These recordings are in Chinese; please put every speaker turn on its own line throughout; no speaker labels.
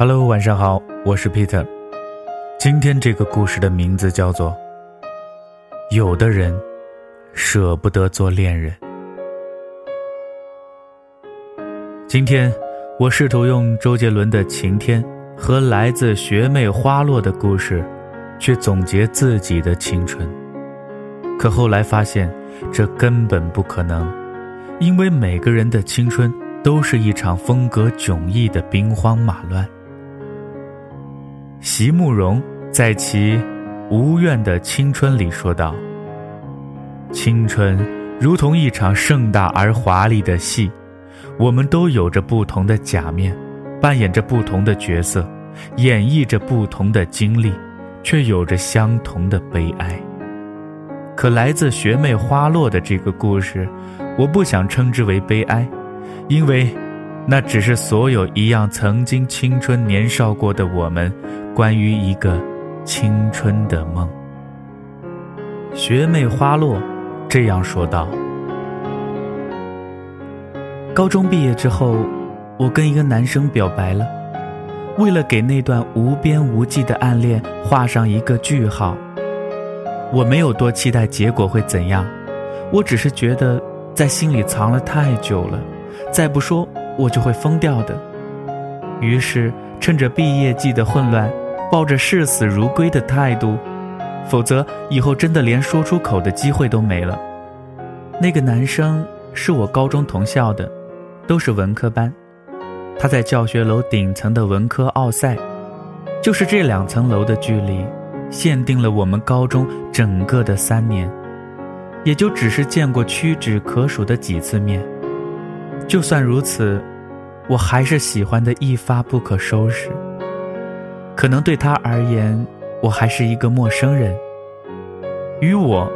Hello，晚上好，我是 Peter。今天这个故事的名字叫做《有的人舍不得做恋人》。今天我试图用周杰伦的《晴天》和来自学妹花落的故事，去总结自己的青春。可后来发现，这根本不可能，因为每个人的青春都是一场风格迥异的兵荒马乱。席慕容在其《无怨的青春》里说道：“青春如同一场盛大而华丽的戏，我们都有着不同的假面，扮演着不同的角色，演绎着不同的经历，却有着相同的悲哀。可来自学妹花落的这个故事，我不想称之为悲哀，因为。”那只是所有一样曾经青春年少过的我们，关于一个青春的梦。学妹花落这样说道：“高中毕业之后，我跟一个男生表白了，为了给那段无边无际的暗恋画上一个句号，我没有多期待结果会怎样，我只是觉得在心里藏了太久了，再不说。”我就会疯掉的。于是，趁着毕业季的混乱，抱着视死如归的态度，否则以后真的连说出口的机会都没了。那个男生是我高中同校的，都是文科班。他在教学楼顶层的文科奥赛，就是这两层楼的距离，限定了我们高中整个的三年，也就只是见过屈指可数的几次面。就算如此，我还是喜欢的一发不可收拾。可能对他而言，我还是一个陌生人。于我，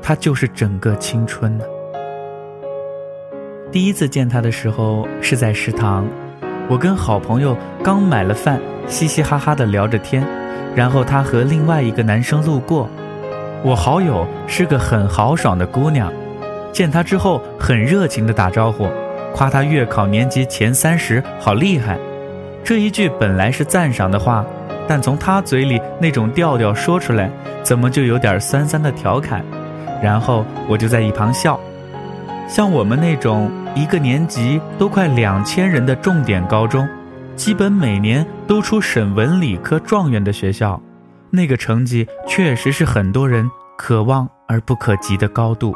他就是整个青春呢。第一次见他的时候是在食堂，我跟好朋友刚买了饭，嘻嘻哈哈的聊着天，然后他和另外一个男生路过。我好友是个很豪爽的姑娘，见他之后很热情的打招呼。夸他月考年级前三十，好厉害！这一句本来是赞赏的话，但从他嘴里那种调调说出来，怎么就有点酸酸的调侃？然后我就在一旁笑。像我们那种一个年级都快两千人的重点高中，基本每年都出省文理科状元的学校，那个成绩确实是很多人可望而不可及的高度。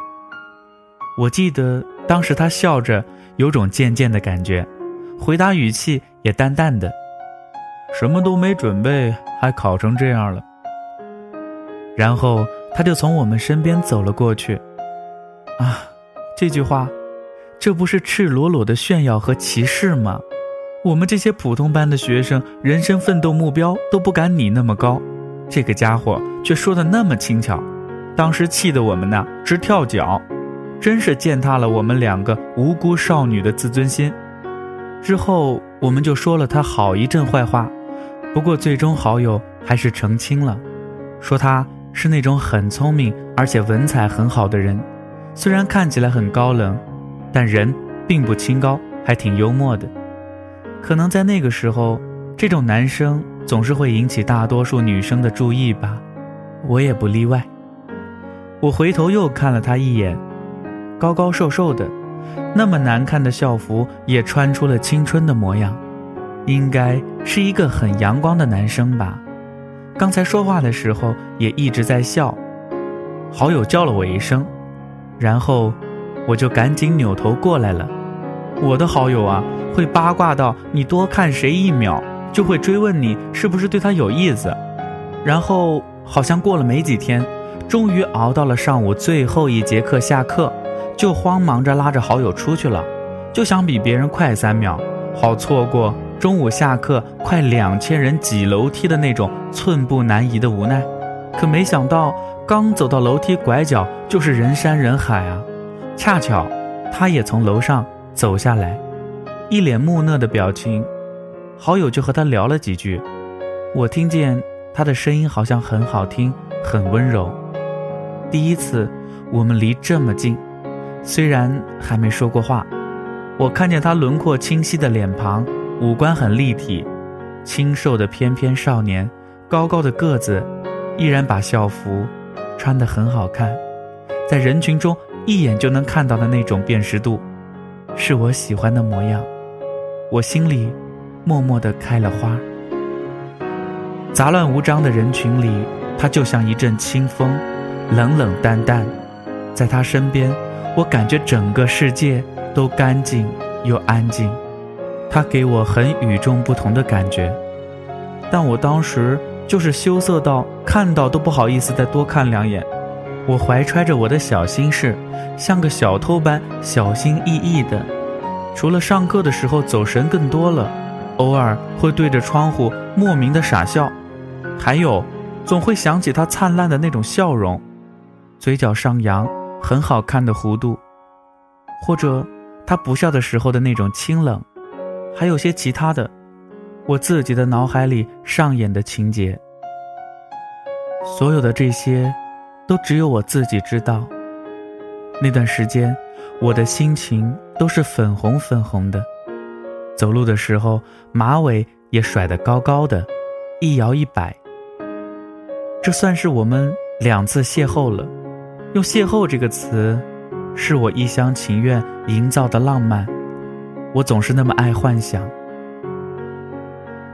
我记得当时他笑着。有种渐渐的感觉，回答语气也淡淡的，什么都没准备，还考成这样了。然后他就从我们身边走了过去。啊，这句话，这不是赤裸裸的炫耀和歧视吗？我们这些普通班的学生，人生奋斗目标都不敢你那么高，这个家伙却说的那么轻巧，当时气得我们呐直跳脚。真是践踏了我们两个无辜少女的自尊心。之后我们就说了他好一阵坏话，不过最终好友还是澄清了，说他是那种很聪明而且文采很好的人，虽然看起来很高冷，但人并不清高，还挺幽默的。可能在那个时候，这种男生总是会引起大多数女生的注意吧，我也不例外。我回头又看了他一眼。高高瘦瘦的，那么难看的校服也穿出了青春的模样，应该是一个很阳光的男生吧。刚才说话的时候也一直在笑。好友叫了我一声，然后我就赶紧扭头过来了。我的好友啊，会八卦到你多看谁一秒，就会追问你是不是对他有意思。然后好像过了没几天，终于熬到了上午最后一节课下课。就慌忙着拉着好友出去了，就想比别人快三秒，好错过中午下课快两千人挤楼梯的那种寸步难移的无奈。可没想到，刚走到楼梯拐角，就是人山人海啊！恰巧，他也从楼上走下来，一脸木讷的表情。好友就和他聊了几句，我听见他的声音好像很好听，很温柔。第一次，我们离这么近。虽然还没说过话，我看见他轮廓清晰的脸庞，五官很立体，清瘦的翩翩少年，高高的个子，依然把校服穿得很好看，在人群中一眼就能看到的那种辨识度，是我喜欢的模样。我心里默默地开了花。杂乱无章的人群里，他就像一阵清风，冷冷淡淡。在他身边，我感觉整个世界都干净又安静。他给我很与众不同的感觉，但我当时就是羞涩到看到都不好意思再多看两眼。我怀揣着我的小心事，像个小偷般小心翼翼的。除了上课的时候走神更多了，偶尔会对着窗户莫名的傻笑，还有总会想起他灿烂的那种笑容，嘴角上扬很好看的弧度，或者他不笑的时候的那种清冷，还有些其他的，我自己的脑海里上演的情节。所有的这些，都只有我自己知道。那段时间，我的心情。都是粉红粉红的，走路的时候马尾也甩得高高的，一摇一摆。这算是我们两次邂逅了。用“邂逅”这个词，是我一厢情愿营造的浪漫。我总是那么爱幻想。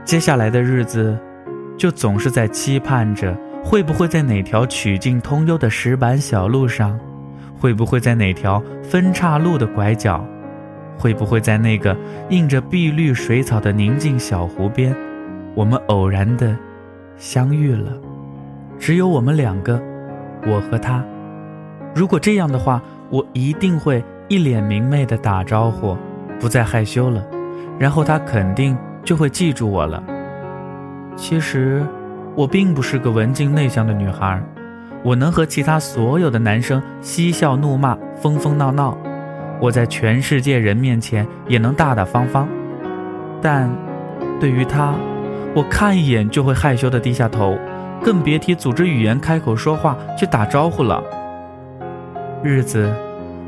接下来的日子，就总是在期盼着，会不会在哪条曲径通幽的石板小路上，会不会在哪条分岔路的拐角。会不会在那个映着碧绿水草的宁静小湖边，我们偶然的相遇了？只有我们两个，我和他。如果这样的话，我一定会一脸明媚的打招呼，不再害羞了，然后他肯定就会记住我了。其实，我并不是个文静内向的女孩，我能和其他所有的男生嬉笑怒骂，疯疯闹闹。我在全世界人面前也能大大方方，但对于他，我看一眼就会害羞的低下头，更别提组织语言开口说话去打招呼了。日子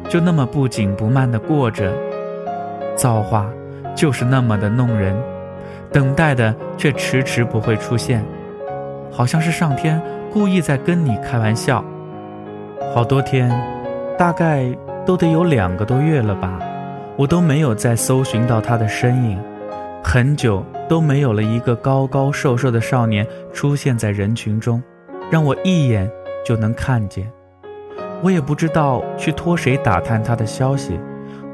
就那么不紧不慢的过着，造化就是那么的弄人，等待的却迟迟不会出现，好像是上天故意在跟你开玩笑。好多天，大概。都得有两个多月了吧，我都没有再搜寻到他的身影，很久都没有了一个高高瘦瘦的少年出现在人群中，让我一眼就能看见。我也不知道去托谁打探他的消息，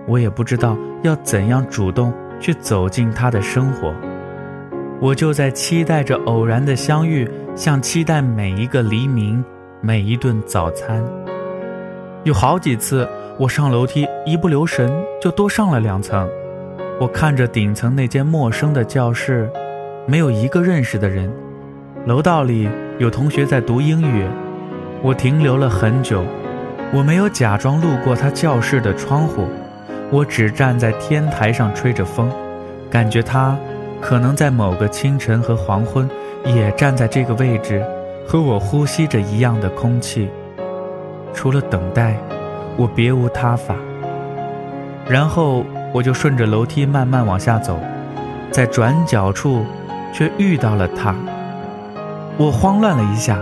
我也不知道要怎样主动去走进他的生活，我就在期待着偶然的相遇，像期待每一个黎明，每一顿早餐。有好几次。我上楼梯一不留神就多上了两层，我看着顶层那间陌生的教室，没有一个认识的人。楼道里有同学在读英语，我停留了很久。我没有假装路过他教室的窗户，我只站在天台上吹着风，感觉他可能在某个清晨和黄昏也站在这个位置，和我呼吸着一样的空气。除了等待。我别无他法，然后我就顺着楼梯慢慢往下走，在转角处，却遇到了他。我慌乱了一下，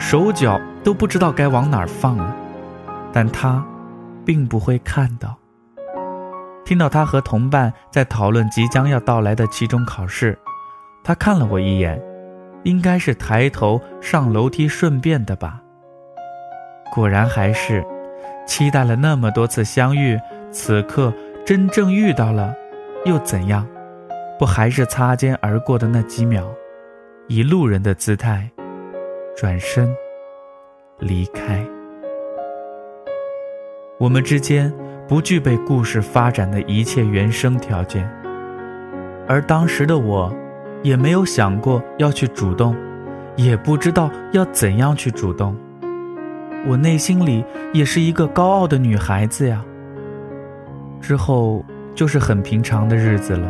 手脚都不知道该往哪儿放了，但他，并不会看到。听到他和同伴在讨论即将要到来的期中考试，他看了我一眼，应该是抬头上楼梯顺便的吧。果然还是。期待了那么多次相遇，此刻真正遇到了，又怎样？不还是擦肩而过的那几秒，以路人的姿态转身离开。我们之间不具备故事发展的一切原生条件，而当时的我，也没有想过要去主动，也不知道要怎样去主动。我内心里也是一个高傲的女孩子呀。之后就是很平常的日子了，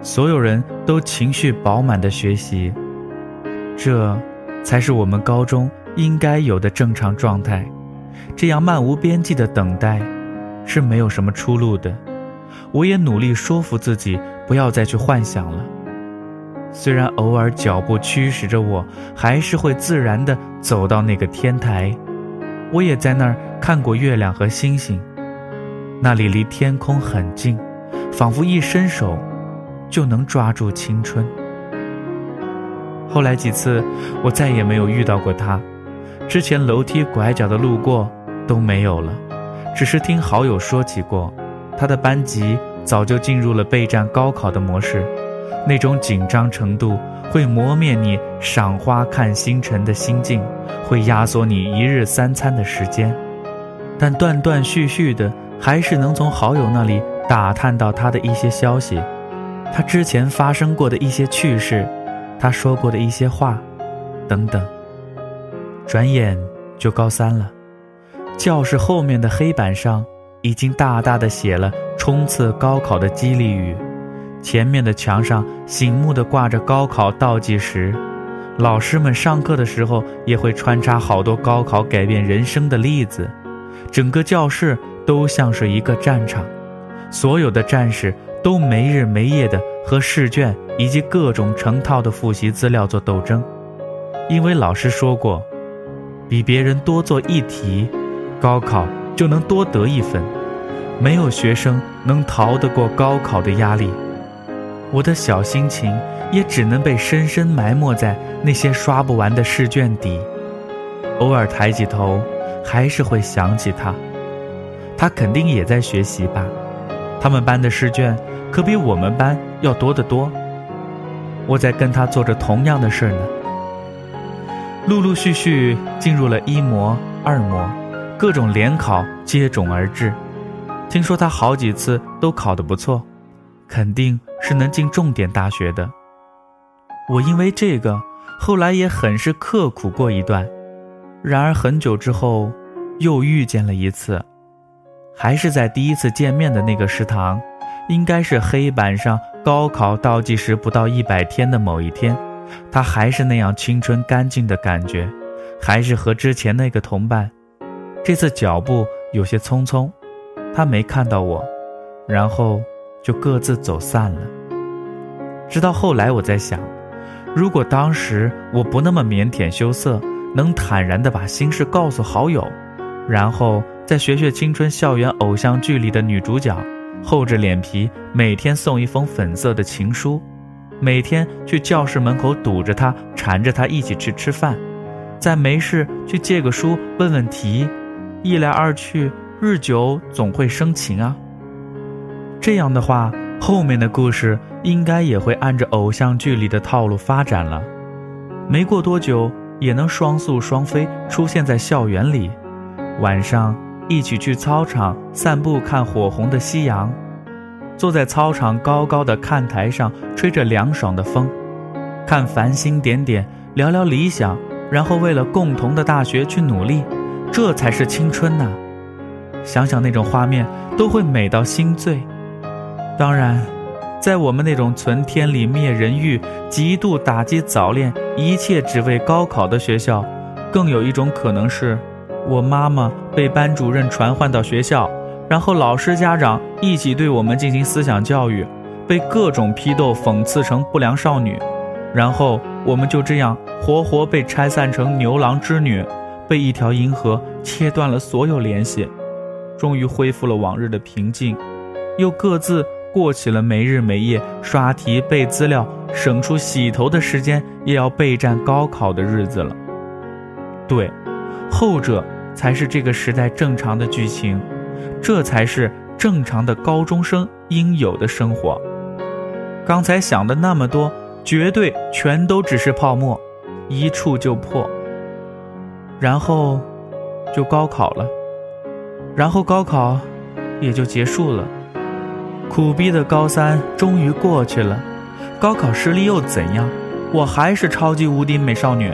所有人都情绪饱满的学习，这才是我们高中应该有的正常状态。这样漫无边际的等待，是没有什么出路的。我也努力说服自己不要再去幻想了。虽然偶尔脚步驱使着我，还是会自然地走到那个天台。我也在那儿看过月亮和星星，那里离天空很近，仿佛一伸手就能抓住青春。后来几次，我再也没有遇到过他。之前楼梯拐角的路过都没有了，只是听好友说起过，他的班级早就进入了备战高考的模式。那种紧张程度会磨灭你赏花看星辰的心境，会压缩你一日三餐的时间，但断断续续的还是能从好友那里打探到他的一些消息，他之前发生过的一些趣事，他说过的一些话，等等。转眼就高三了，教室后面的黑板上已经大大的写了冲刺高考的激励语。前面的墙上醒目的挂着高考倒计时，老师们上课的时候也会穿插好多高考改变人生的例子，整个教室都像是一个战场，所有的战士都没日没夜的和试卷以及各种成套的复习资料做斗争，因为老师说过，比别人多做一题，高考就能多得一分，没有学生能逃得过高考的压力。我的小心情也只能被深深埋没在那些刷不完的试卷底，偶尔抬起头，还是会想起他。他肯定也在学习吧？他们班的试卷可比我们班要多得多。我在跟他做着同样的事呢。陆陆续续进入了一模、二模，各种联考接踵而至。听说他好几次都考得不错。肯定是能进重点大学的。我因为这个，后来也很是刻苦过一段。然而很久之后，又遇见了一次，还是在第一次见面的那个食堂，应该是黑板上高考倒计时不到一百天的某一天。他还是那样青春干净的感觉，还是和之前那个同伴。这次脚步有些匆匆，他没看到我，然后。就各自走散了。直到后来，我在想，如果当时我不那么腼腆羞涩，能坦然地把心事告诉好友，然后再学学青春校园偶像剧里的女主角，厚着脸皮每天送一封粉色的情书，每天去教室门口堵着他，缠着他一起去吃饭，再没事去借个书问问题，一来二去，日久总会生情啊。这样的话，后面的故事应该也会按着偶像剧里的套路发展了。没过多久，也能双宿双飞出现在校园里，晚上一起去操场散步，看火红的夕阳，坐在操场高高的看台上，吹着凉爽的风，看繁星点点，聊聊理想，然后为了共同的大学去努力，这才是青春呐！想想那种画面，都会美到心醉。当然，在我们那种存天理灭人欲、极度打击早恋、一切只为高考的学校，更有一种可能是，我妈妈被班主任传唤到学校，然后老师、家长一起对我们进行思想教育，被各种批斗、讽刺成不良少女，然后我们就这样活活被拆散成牛郎织女，被一条银河切断了所有联系，终于恢复了往日的平静，又各自。过起了没日没夜刷题背资料，省出洗头的时间也要备战高考的日子了。对，后者才是这个时代正常的剧情，这才是正常的高中生应有的生活。刚才想的那么多，绝对全都只是泡沫，一触就破。然后，就高考了，然后高考也就结束了。苦逼的高三终于过去了，高考失利又怎样？我还是超级无敌美少女，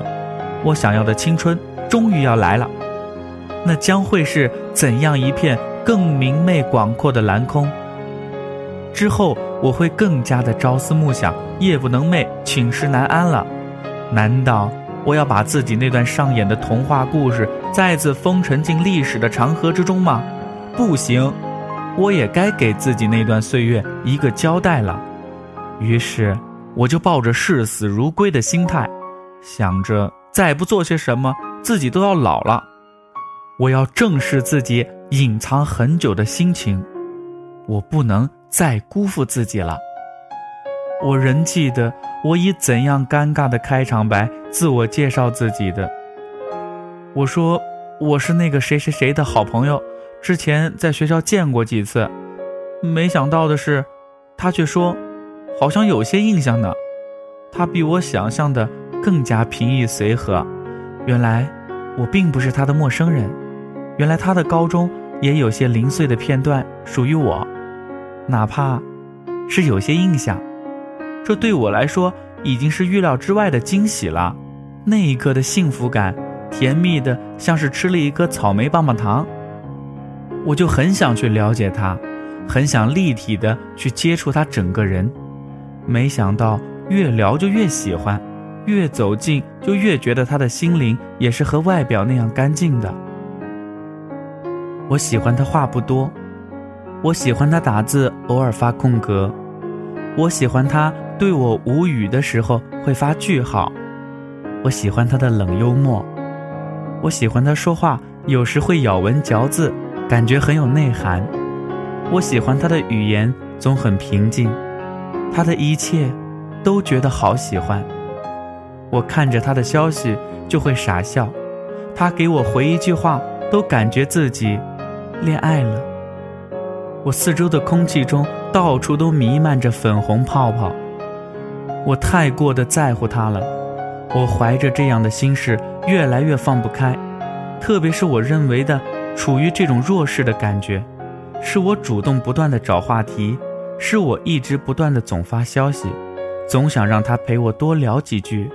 我想要的青春终于要来了。那将会是怎样一片更明媚广阔的蓝空？之后我会更加的朝思暮想，夜不能寐，寝食难安了。难道我要把自己那段上演的童话故事再次封沉进历史的长河之中吗？不行。我也该给自己那段岁月一个交代了，于是我就抱着视死如归的心态，想着再不做些什么，自己都要老了。我要正视自己隐藏很久的心情，我不能再辜负自己了。我仍记得我以怎样尴尬的开场白自我介绍自己的。我说我是那个谁谁谁的好朋友，之前在学校见过几次。没想到的是，他却说。好像有些印象呢，他比我想象的更加平易随和。原来我并不是他的陌生人，原来他的高中也有些零碎的片段属于我，哪怕是有些印象，这对我来说已经是预料之外的惊喜了。那一刻的幸福感，甜蜜的像是吃了一颗草莓棒棒糖。我就很想去了解他，很想立体的去接触他整个人。没想到越聊就越喜欢，越走近就越觉得他的心灵也是和外表那样干净的。我喜欢他话不多，我喜欢他打字偶尔发空格，我喜欢他对我无语的时候会发句号，我喜欢他的冷幽默，我喜欢他说话有时会咬文嚼字，感觉很有内涵，我喜欢他的语言总很平静。他的一切，都觉得好喜欢。我看着他的消息就会傻笑，他给我回一句话，都感觉自己恋爱了。我四周的空气中到处都弥漫着粉红泡泡。我太过的在乎他了，我怀着这样的心事越来越放不开。特别是我认为的处于这种弱势的感觉，是我主动不断的找话题。是我一直不断的总发消息，总想让他陪我多聊几句，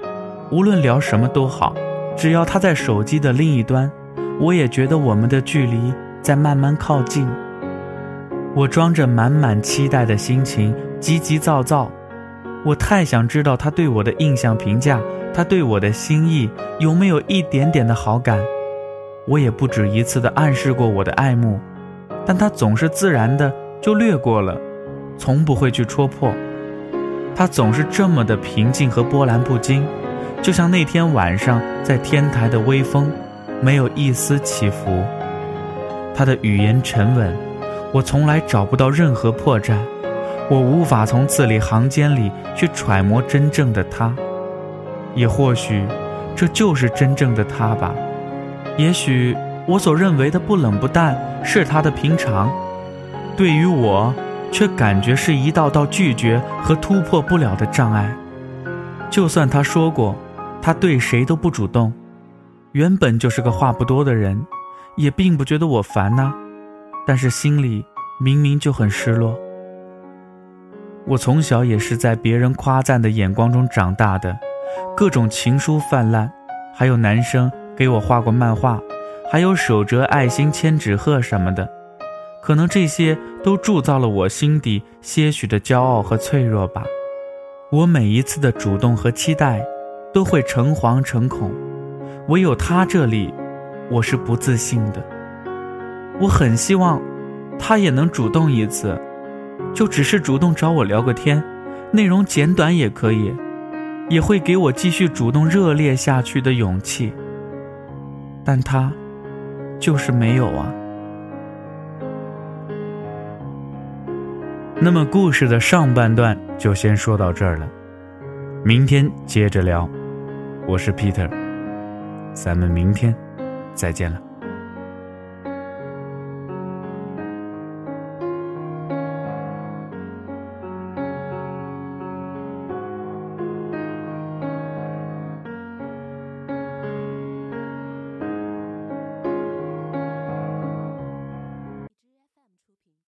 无论聊什么都好，只要他在手机的另一端，我也觉得我们的距离在慢慢靠近。我装着满满期待的心情，急急躁躁，我太想知道他对我的印象评价，他对我的心意有没有一点点的好感。我也不止一次的暗示过我的爱慕，但他总是自然的就略过了。从不会去戳破，他总是这么的平静和波澜不惊，就像那天晚上在天台的微风，没有一丝起伏。他的语言沉稳，我从来找不到任何破绽，我无法从字里行间里去揣摩真正的他，也或许这就是真正的他吧。也许我所认为的不冷不淡是他的平常，对于我。却感觉是一道道拒绝和突破不了的障碍。就算他说过，他对谁都不主动，原本就是个话不多的人，也并不觉得我烦呐。但是心里明明就很失落。我从小也是在别人夸赞的眼光中长大的，各种情书泛滥，还有男生给我画过漫画，还有手折爱心、千纸鹤什么的。可能这些都铸造了我心底些许的骄傲和脆弱吧。我每一次的主动和期待，都会诚惶诚恐。唯有他这里，我是不自信的。我很希望，他也能主动一次，就只是主动找我聊个天，内容简短也可以，也会给我继续主动热烈下去的勇气。但他，就是没有啊。那么故事的上半段就先说到这儿了，明天接着聊。我是 Peter，咱们明天再见了。